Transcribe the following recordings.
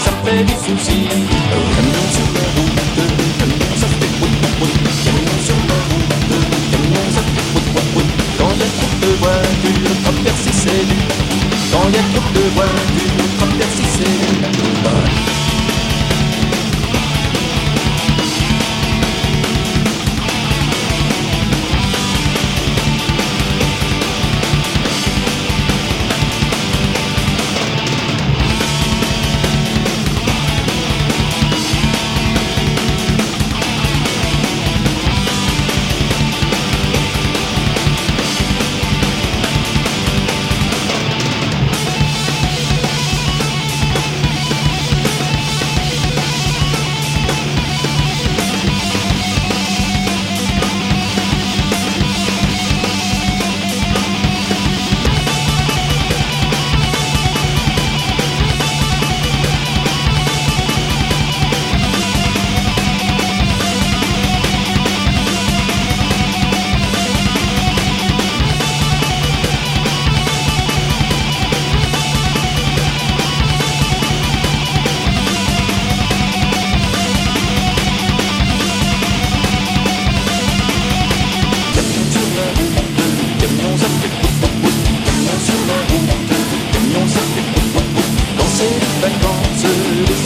ça fait du souci. Camion sur la route, Quand de voitures, traverser c'est dur. Quand il y de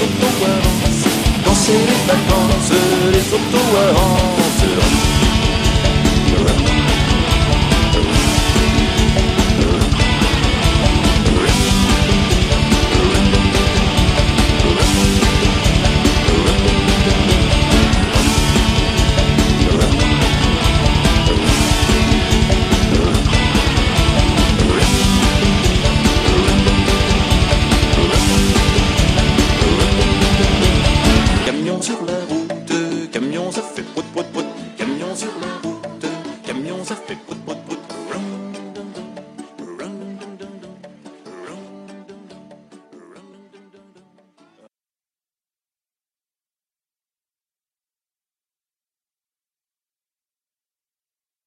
auto-errances, danser les vacances, les auto-errances. perfect. Put, put, put.